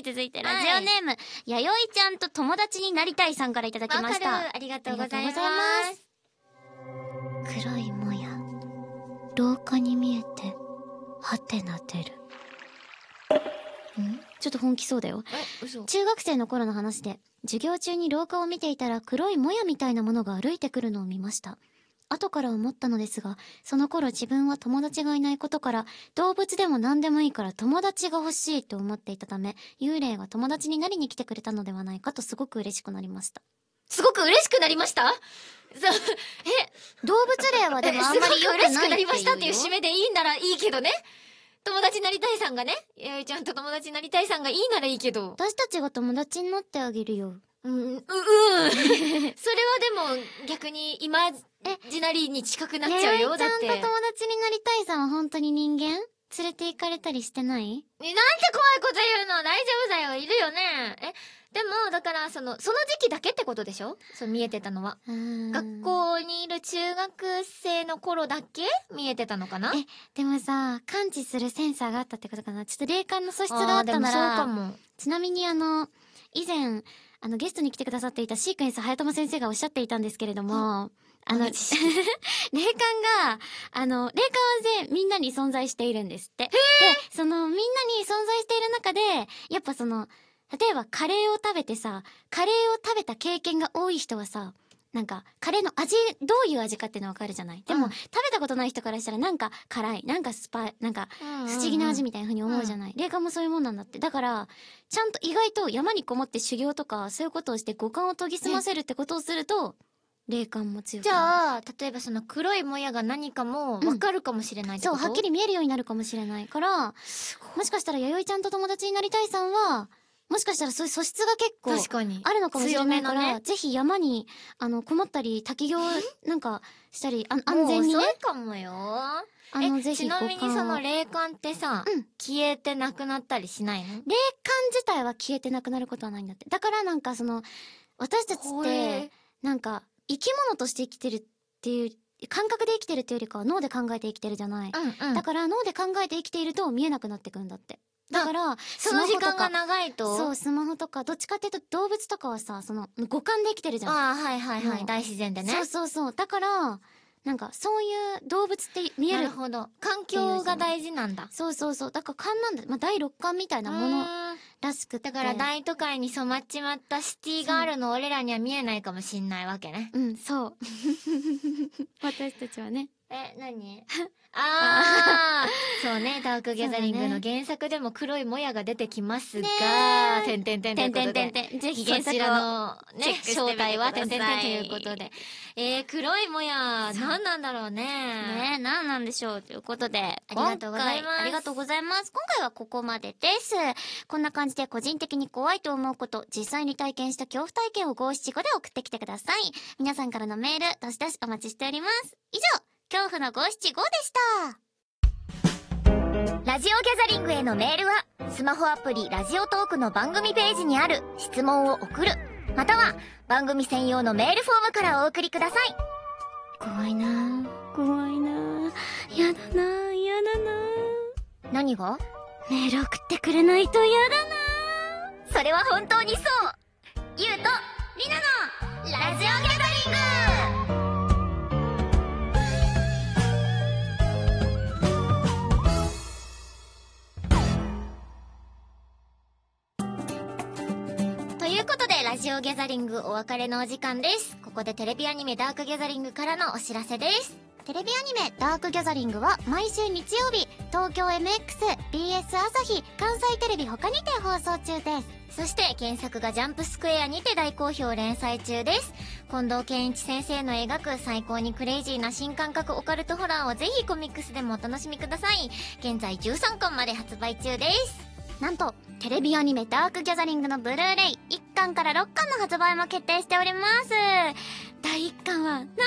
い、続いてラジオネーム、やよいちゃんと友達になりたいさんからいただきました。ありがとうございます。黒いもや、廊下に見えて、はてな出る。ん？ちょっと本気そうだよ。中学生の頃の話で、授業中に廊下を見ていたら黒いもやみたいなものが歩いてくるのを見ました。後から思ったのですが、その頃自分は友達がいないことから、動物でも何でもいいから友達が欲しいと思っていたため、幽霊が友達になりに来てくれたのではないかとすごく嬉しくなりました。すごく嬉しくなりました？そう、え、動物霊はでもあんまり 良くない嬉しくなりましたっていうよ締めでいいんならいいけどね。友達になりたいさんがね、やいちゃんと友達になりたいさんがいいならいいけど。私たちが友達になってあげるよ。うん、う、うん。それはでも逆にイマジナリーに近くなっちゃうよ。だって。ちゃんと友達になりたいさんは本当に人間？連れて行かれたりしてない？えなんて怖いこと言うの？大丈夫だよいるよねえ、でも、だから、その、その時期だけってことでしょ？そう見えてたのは。学校にいる中学生の頃だけ見えてたのかな？えでもさ、感知するセンサーがあったってことかな？ちょっと霊感の素質があったなあーでもそうら、かも。ちなみにあの、以前、あの、ゲストに来てくださっていたシークエンス早友先生がおっしゃっていたんですけれども、あの、霊感が、あの、霊感はぜみんなに存在しているんですって。で、その、みんなに存在している中で、やっぱその、例えばカレーを食べてさ、カレーを食べた経験が多い人はさ、なんか、カレーの味、どういう味かっていうのわかるじゃない？でも、うん。食べたことない人からしたらなんか辛い、なんかスパイ、なんか不思議な味みたいな風に思うじゃない、霊感もそういうもんなんだって。だから、ちゃんと意外と山にこもって修行とか、そういうことをして五感を研ぎ澄ませるってことをすると、霊感も強くじ。ゃあ、例えばその黒いもやが何かもわかるかもしれないってそう、こと、はっきり見えるようになるかもしれないから、もしかしたら弥生ちゃんと友達になりたいさんは、もしかしたらそういう素質が結構確かに。あるのかもしれないから、ね。ぜひ山に、あの、こもったり、滝行なんかしたり、あ安全にね。もう遅い、かもよ。あえの、ぜひちなみにその霊霊感ってさ、うん。消えてなくなったりしないの？感自体は消えてなくなることはないんだって。だからなんかその、私たちっ怖てえ、なんか、生き物として生きてるっていう、感覚で生きてるっていうよりかは脳で考えて生きてるじゃない。うんうん。だから脳で考えて生きていると見えなくなってくんだって。だから、その時間が長いと？そう、スマホとか、どっちかっていうと動物とかはさ、その、五感で生きてるじゃん。ああ、はいはいはい。うん大自然でね。そうそうそう。だから、なんか、そういう動物って見える。なるほど。環境が大事なんだ。そうそうそう。だから勘なんだ。まあ、第六感みたいなものらしくって。だから大都会に染まっちまったシティガールの俺らには見えないかもしんないわけね。うん、そう。私たちはね。え、何？ああ そうね、ダークギャザリングの原作でも黒いもやが出てきますが、てんてんてんとてん。てんてん。ぜひ原作のね正体はてんてんてんということで。えー、黒いもや、何なんだろうね。ねえ、何なんでしょうということで。ありがとうございますありがとうございます。今回はここまでです。こんな感じで個人的に怖いと思うこと、実際に体験した恐怖体験を五七五で送ってきてください。皆さんからのメール、どしどしお待ちしております。以上、恐怖の五七五でした。ラジオギャザリングへのメールは、スマホアプリラジオトークの番組ページにある質問を送る、または番組専用のメールフォームからお送りください。怖いなぁ。怖いなだなだな何が？ぁ。メール送ってくれないとやだなぁ。それは本当にそうゆうとりなのラジオギャザリングジオギャザリングお別れのお時間です。ここでテレビアニメダークギャザリングからのお知らせです。テレビアニメダークギャザリングは毎週日曜日、東京 MX、BS 朝日、関西テレビ他にて放送中です。そして原作がジャンプスクエアにて大好評連載中です。近藤健一先生の描く最高にクレイジーな新感覚オカルトホラーをぜひコミックスでもお楽しみください。現在13巻まで発売中です。なんと、テレビアニメダークギャザリングのブルーレイ1巻から6巻の発売も決定しております。第1巻は、なんと、あさ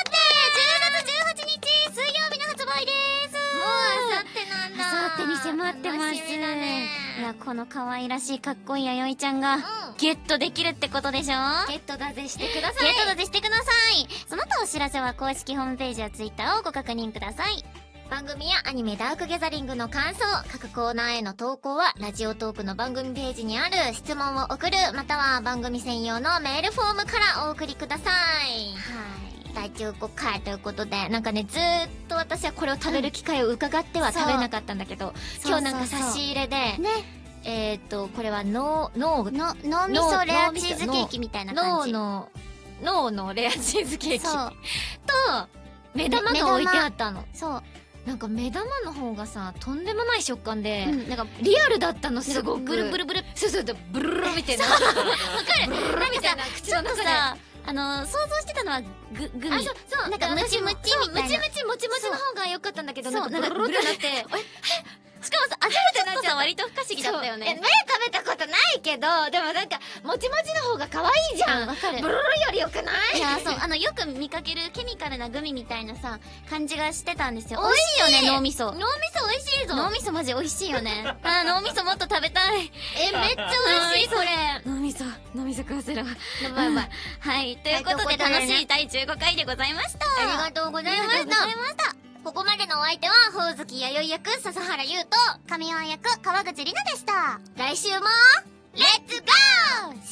って10月18日水曜日の発売ですもうあさってなんだ。あさってに迫ってます。ね。いや、この可愛らしいかっこいい弥生ちゃんが、うん。ゲットできるってことでしょ？ゲットだぜしてください。ゲットだぜしてくださいその他お知らせは公式ホームページやツイッターをご確認ください番組やアニメダークギャザリングの感想、各コーナーへの投稿は、ラジオトークの番組ページにある質問を送る、または番組専用のメールフォームからお送りください。はい。第15回ということで、なんかね、ずーっと私はこれを食べる機会を伺っては食べなかったんだけど、今日なんか差し入れで、ね、えーっと、これは脳、脳、の、脳みそレアチーズケーキみたいな感じ。脳の、脳のレアチーズケーキと目玉が置いてあったの。そう。なんか目玉の方がさ、とんでもない食感で、うん、なんか、リアルだったの、すごく。ブルブルブル。そうそう、ブルルルみたいな。わかるなんかさ、口の中で。さ、あの、想像してたのはグ、グミ。あ、そう、そう。なんかムチムチみたいなムチムチ、もちもちの方が良かったんだけど、そうなんかブルルルってなって。しかもさ、味がちょっとさ、割と不可思議だったよえ、ね目。食べたことないけど、でもなんか、もちもちの方が可愛いじゃん。わかるブルルルより良くない？いや、そう、あの、よく見かけるケミカルなグミみたいなさ、感じがしてたんですよ。美味しいよね、脳みそ。脳みそ美味しいぞ。脳みそマジ美味しいよね。あー、脳みそもっと食べたい。え、めっちゃ美味しい、これ。脳みそ、脳みそ食わせるわ。やばいやばい。はい、ということで楽しい第15回でございました。ありがとうございました。ありがとうございました。ここまでのお相手は、ほおずきやよい役、笹原優と、神尾役、川口里奈でした。来週も、Let's go!